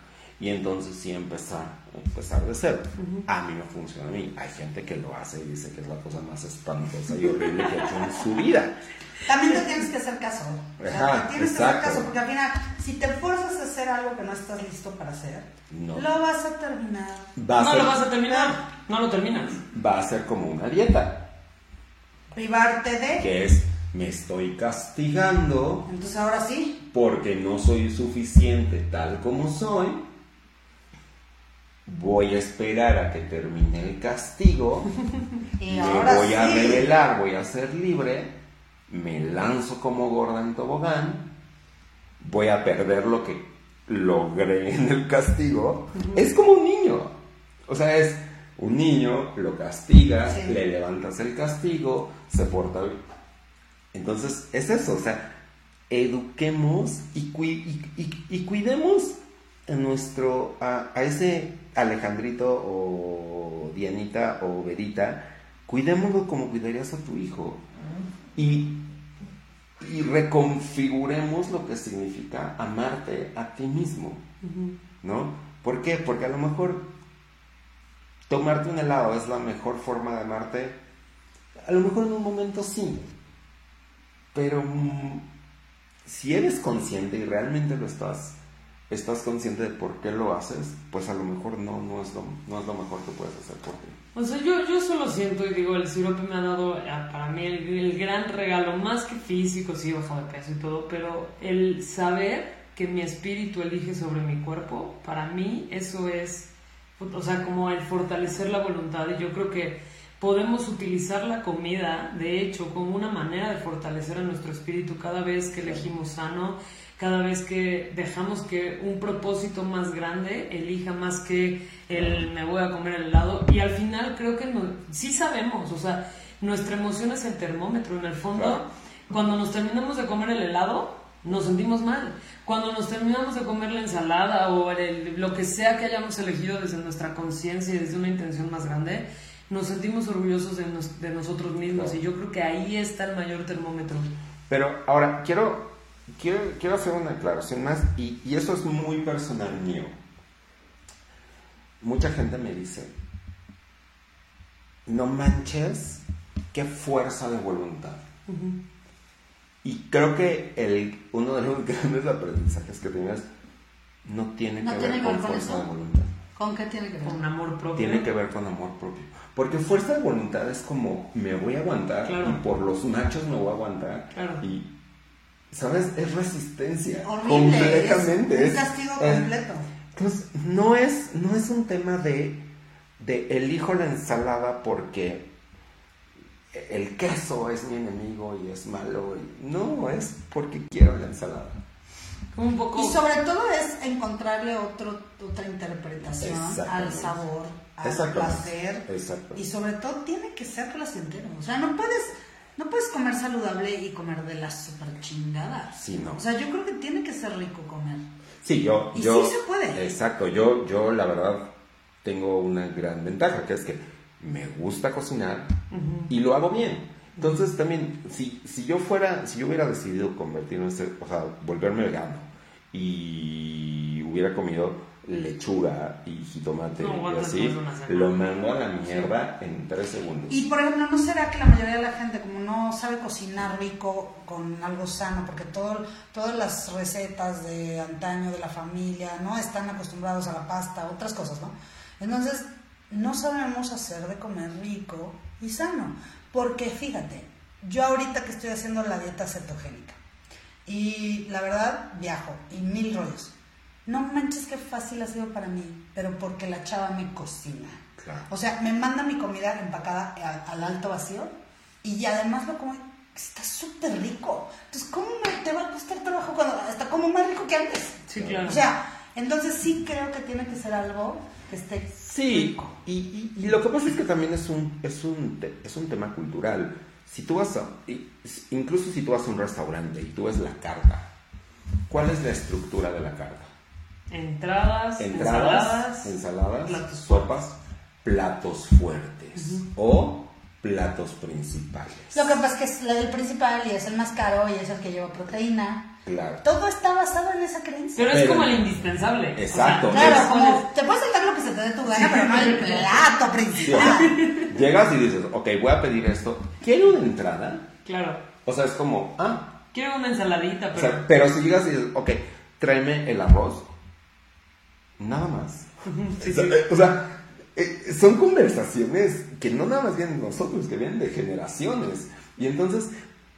y entonces sí empezar, empezar de cero. A mí me funciona a mí. Hay gente que lo hace y dice que es la cosa más espantosa y horrible que ha hecho en su vida. También te tienes que hacer caso. O sea, Ajá, te tienes que hacer caso, porque al final, si te fuerzas a hacer algo que no estás listo para hacer, No. lo vas a terminar. Va a, no ser, lo vas a terminar. No lo terminas. va a ser como una dieta, Privarte de. que es me estoy castigando Entonces ahora sí, porque no soy suficiente tal como soy, voy a esperar a que termine el castigo, <laughs> y me voy a revelar, voy a ser libre, me lanzo como gorda en tobogán, voy a perder lo que logré en el castigo. Es como un niño, o sea, es un niño, lo castigas, Sí. le levantas el castigo, se porta bien. Entonces, es eso, o sea, eduquemos y, cui- y- y- y cuidemos a nuestro, a, a ese Alejandrito o Dianita o Verita, cuidémoslo como cuidarías a tu hijo. Y, y reconfiguremos lo que significa amarte a ti mismo. ¿No? ¿Por qué? Porque a lo mejor tomarte un helado es la mejor forma de amarte. A lo mejor en un momento sí. Pero mm, si eres consciente y realmente lo estás, estás consciente de por qué lo haces, pues a lo mejor no, no, es, lo, no es lo mejor que puedes hacer por ti. O sea, yo, yo solo siento y digo, el sirope me ha dado ah, para mí el, el gran regalo, más que físico, sí, he bajado de peso y todo, pero el saber que mi espíritu elige sobre mi cuerpo, para mí eso es, o sea, como el fortalecer la voluntad y yo creo que podemos utilizar la comida, de hecho, como una manera de fortalecer a nuestro espíritu cada vez que elegimos sano, cada vez que dejamos que un propósito más grande elija más que el me voy a comer el helado y al final creo que no, sí sabemos, o sea, nuestra emoción es el termómetro, en el fondo, Claro. cuando nos terminamos de comer el helado, nos sentimos mal. Cuando nos terminamos de comer la ensalada o el- lo que sea que hayamos elegido desde nuestra conciencia y desde una intención más grande, nos sentimos orgullosos de, nos- de nosotros mismos Claro. y yo creo que ahí está el mayor termómetro. Pero ahora, quiero, quiero, quiero hacer una aclaración más y, y eso es muy personal mío. Mucha gente me dice, no manches, qué fuerza de voluntad. Y creo que el, uno de los <laughs> grandes aprendizajes que tienes no tiene ¿No que tiene ver que con ver con fuerza eso? de voluntad. ¿Con qué tiene que ver? Con amor propio. Tiene que ver con amor propio. Porque fuerza de voluntad es como me voy a aguantar Claro. y por los machos me voy a aguantar. Claro. Y, ¿sabes? Es resistencia. Horrible, Completamente. es un castigo es- completo. Entonces, no es, no es un tema de, de elijo la ensalada porque el queso es mi enemigo y es malo. y- no, es porque quiero la ensalada. Un poco... Y sobre todo es encontrarle otro, otra interpretación al sabor, al placer. Exacto. Y sobre todo tiene que ser placentero. O sea, no puedes, no puedes comer saludable y comer de las super chingadas. Sí, no. O sea, yo creo que tiene que ser rico comer. Sí, yo, Y yo. sí se puede. Exacto, yo, yo la verdad tengo una gran ventaja, que es que me gusta cocinar y lo hago bien. Entonces también, si, si yo fuera, si yo hubiera decidido convertirme en, o sea, volverme vegano y hubiera comido lechuga y jitomate No y así, lo mando a la mierda en tres segundos. Y por ejemplo, ¿no será que la mayoría de la gente, como no sabe cocinar rico con algo sano, porque todo, todas las recetas de antaño de la familia no están acostumbrados a la pasta, otras cosas, ¿no? Entonces, no sabemos hacer de comer rico y sano. Porque fíjate, yo ahorita que estoy haciendo la dieta cetogénica, y la verdad, viajo y mil rollos. No manches qué fácil ha sido para mí, pero porque la chava me cocina. Claro. O sea, me manda mi comida empacada al alto vacío y además lo como, está súper rico. Entonces, ¿cómo me, te va a costar trabajo cuando está como más rico que antes? Sí, claro. O sea, entonces sí creo que tiene que ser algo que esté Sí, rico. y, y- y lo que pasa es que también es un, es un, te- es un tema cultural. Si tú vas a, incluso si tú vas a un restaurante y tú ves la carta, ¿cuál es la estructura de la carta? Entradas, Entradas, ensaladas, ensaladas, platos sopas, platos fuertes o platos principales. Lo que pasa es que es el principal y es el más caro y es el que lleva proteína. Claro. Todo está basado en esa creencia. Pero es Pero- como el indispensable. O sea, Exacto. Claro, es- como te puedes saltar lo que se te dé tu gana, pero no el plato Sí, o principal. sea, llegas y dices, ok, voy a pedir esto. ¿Quiero una entrada? Claro. O sea, es como, ah, Quiero una ensaladita, O pero... sea, pero si llegas y dices, ok, tráeme el arroz, nada más. Sí, O sea, sí. eh, O sea, eh, son conversaciones que no nada más vienen de nosotros, que vienen de generaciones. Y entonces,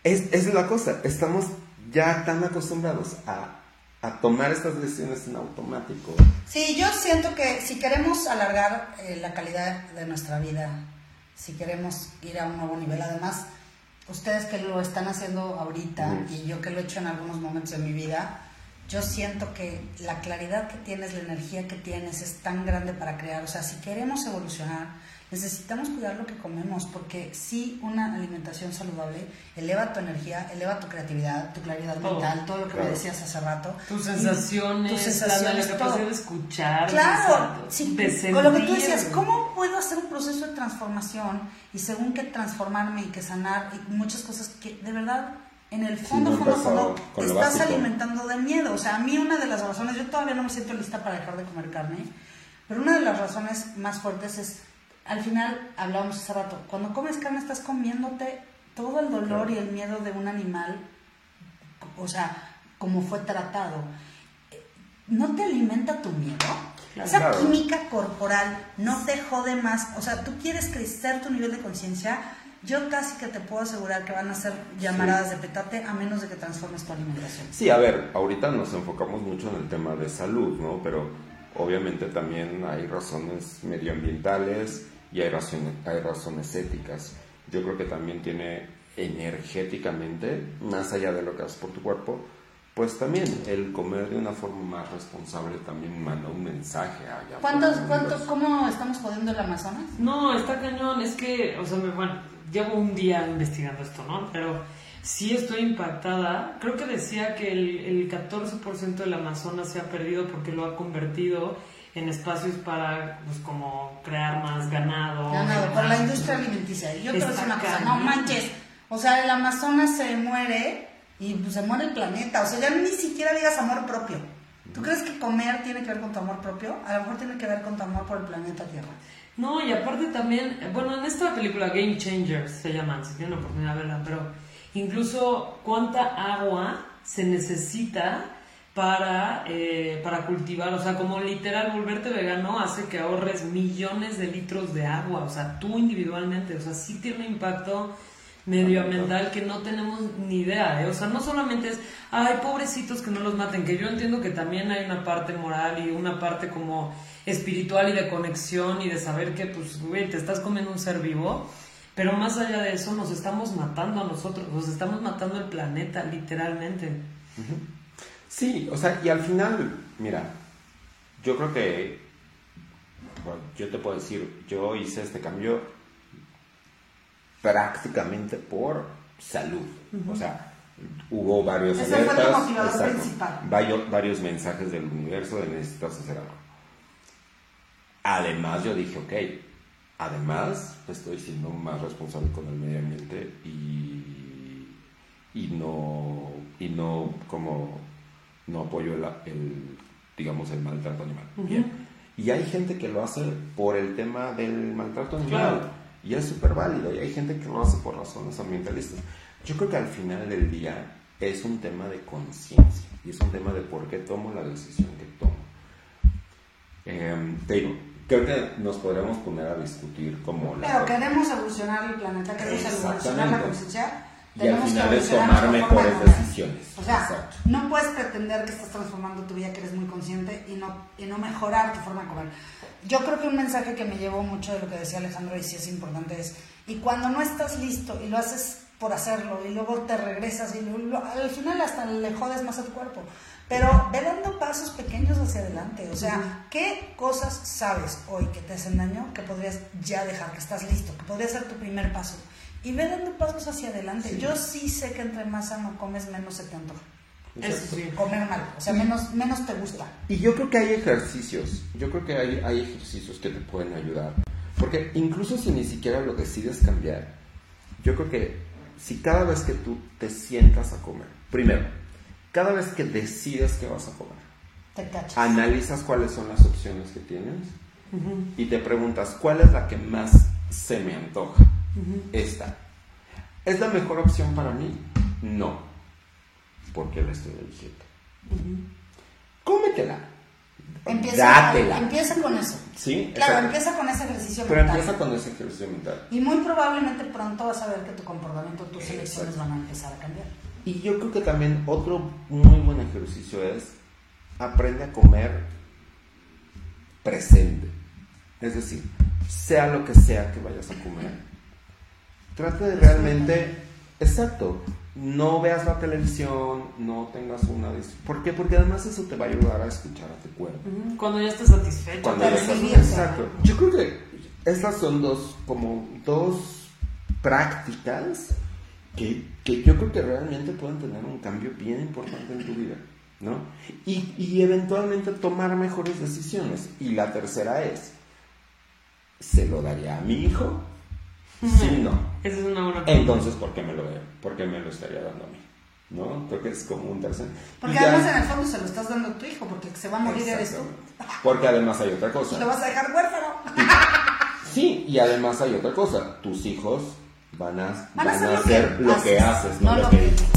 es, esa es la cosa, estamos ya tan acostumbrados a, a tomar estas decisiones en automático. Sí, yo siento que si queremos alargar eh, la calidad de nuestra vida, si queremos ir a un nuevo nivel, además, ustedes que lo están haciendo ahorita Mm. y yo que lo he hecho en algunos momentos de mi vida, yo siento que la claridad que tienes, la energía que tienes es tan grande para crear. O sea, si queremos evolucionar, necesitamos cuidar lo que comemos, porque sí, una alimentación saludable eleva tu energía, eleva tu creatividad, tu claridad mental, todo lo que me decías hace rato. Tus sensaciones, tus sensaciones la, capacidad de escuchar. Claro, sí, con lo que tú decías, ¿cómo puedo hacer un proceso de transformación y según que transformarme y que sanar y muchas cosas que de verdad en el fondo, fondo, fondo, estás alimentando de miedo. O sea, a mí una de las razones, yo todavía no me siento lista para dejar de comer carne, pero una de las razones más fuertes es, al final, hablábamos hace rato, cuando comes carne estás comiéndote todo el dolor y el miedo de un animal, o sea, como fue tratado. ¿No te alimenta tu miedo? Esa química corporal no te jode más. O sea, tú quieres crecer tu nivel de conciencia, yo casi que te puedo asegurar que van a ser llamaradas de petate a menos de que transformes tu alimentación. Sí, a ver, ahorita nos enfocamos mucho en el tema de salud, ¿no? Pero obviamente también hay razones medioambientales y hay razones, hay razones éticas. Yo creo que también tiene energéticamente, más allá de lo que haces por tu cuerpo, pues también el comer de una forma más responsable también manda un mensaje allá. ¿Cuántos, cuántos, cómo estamos jodiendo el Amazonas? No, está cañón, es que, o sea, bueno, llevo un día investigando esto, ¿no? Pero sí estoy impactada. Creo que decía que el, el 14% del Amazonas se ha perdido porque lo ha convertido en espacios para, pues, como crear más ganado. Ganado, por la industria alimenticia. Y yo te voy una cosa, no manches. O sea, el Amazonas se muere y pues, se muere el planeta. O sea, ya ni siquiera digas amor propio. ¿Tú crees que comer tiene que ver con tu amor propio? A lo mejor tiene que ver con tu amor por el planeta Tierra. No, y aparte también, bueno, en esta película Game Changers se llama, si tienen la oportunidad de verla, pero incluso cuánta agua se necesita para, eh, para cultivar, o sea, como literal volverte vegano hace que ahorres millones de litros de agua, o sea, tú individualmente, o sea, sí tiene un impacto medioambiental que no tenemos ni idea, ¿eh? o sea, no solamente es, ay, pobrecitos que no los maten, que yo entiendo que también hay una parte moral y una parte como espiritual y de conexión y de saber que, pues, güey, te estás comiendo un ser vivo. Pero más allá de eso, nos estamos matando a nosotros, nos estamos matando el planeta, literalmente. Sí, o sea, y al final, mira, yo creo que, yo te puedo decir, yo hice este cambio prácticamente por salud. O sea, hubo varios alertas, varios, varios mensajes del universo de necesitas hacer algo. Además, yo dije, ok, además estoy siendo más responsable con el medio ambiente y, y no, y no como no apoyo el, digamos, el maltrato animal. Y hay gente que lo hace por el tema del maltrato animal. Y es súper válido. Y hay gente que lo hace por razones ambientalistas. Yo creo que al final del día es un tema de conciencia. Y es un tema de por qué tomo la decisión que tomo. Eh, te digo, creo que nos podríamos poner a discutir como la... Pero queremos evolucionar el planeta, queremos evolucionar la conciencia. Y al final es tomar mejores decisiones. O sea, no puedes pretender que estás transformando tu vida, que eres muy consciente y no, y no mejorar tu forma de comer. Yo creo que un mensaje que me llevó mucho de lo que decía Alejandro y sí es importante es, y cuando no estás listo y lo haces por hacerlo y luego te regresas y al final hasta le jodes más a tu cuerpo. Pero ve dando pasos pequeños hacia adelante. O sea, ¿qué cosas sabes hoy que te hacen daño que podrías ya dejar, que estás listo, que podría ser tu primer paso? Y ve dando pasos hacia adelante. Yo sí sé que entre más sano comes, menos se te antoja. Es comer mal, o sea, menos, menos te gusta. Y yo creo que hay ejercicios, yo creo que hay, hay ejercicios que te pueden ayudar. Porque incluso si ni siquiera lo decides cambiar, yo creo que si cada vez que tú te sientas a comer, primero, cada vez que decides que vas a comer, analizas cuáles son las opciones que tienes y te preguntas cuál es la que más se me antoja. Esta. ¿Es la mejor opción para mí? No. Porque la estoy eligiendo. Cómetela. Empieza, empieza con eso. Sí, claro, empieza con ese ejercicio Pero empieza con ese ejercicio mental. Y muy probablemente pronto vas a ver que tu comportamiento, tus elecciones van a empezar a cambiar. Y yo creo que también otro muy buen ejercicio es aprende a comer presente. Es decir, sea lo que sea que vayas a comer, trata de realmente, exacto, no veas la televisión, no tengas una... ¿Por qué? Porque además eso te va a ayudar a escuchar a tu cuerpo. Cuando ya estés satisfecho. Cuando ya estás-. Exacto. Yo creo que estas son dos, como dos prácticas que, que yo creo que realmente pueden tener un cambio bien importante en tu vida, ¿no? Y, y eventualmente tomar mejores decisiones. Y la tercera es, ¿se lo daría a mi hijo? Sí, no. Esa es una buena pregunta. Entonces, ¿por qué me lo, por qué me lo estaría dando a mí? ¿No? Creo que es como un tercer. Porque ya- además en el fondo se lo estás dando a tu hijo, porque se va a morir eres tú. Porque además hay otra cosa. Y lo vas a dejar huérfano. Sí, y además hay otra cosa. Tus hijos van a, Van a hacer lo hacer que lo que haces, no, no lo que- dices.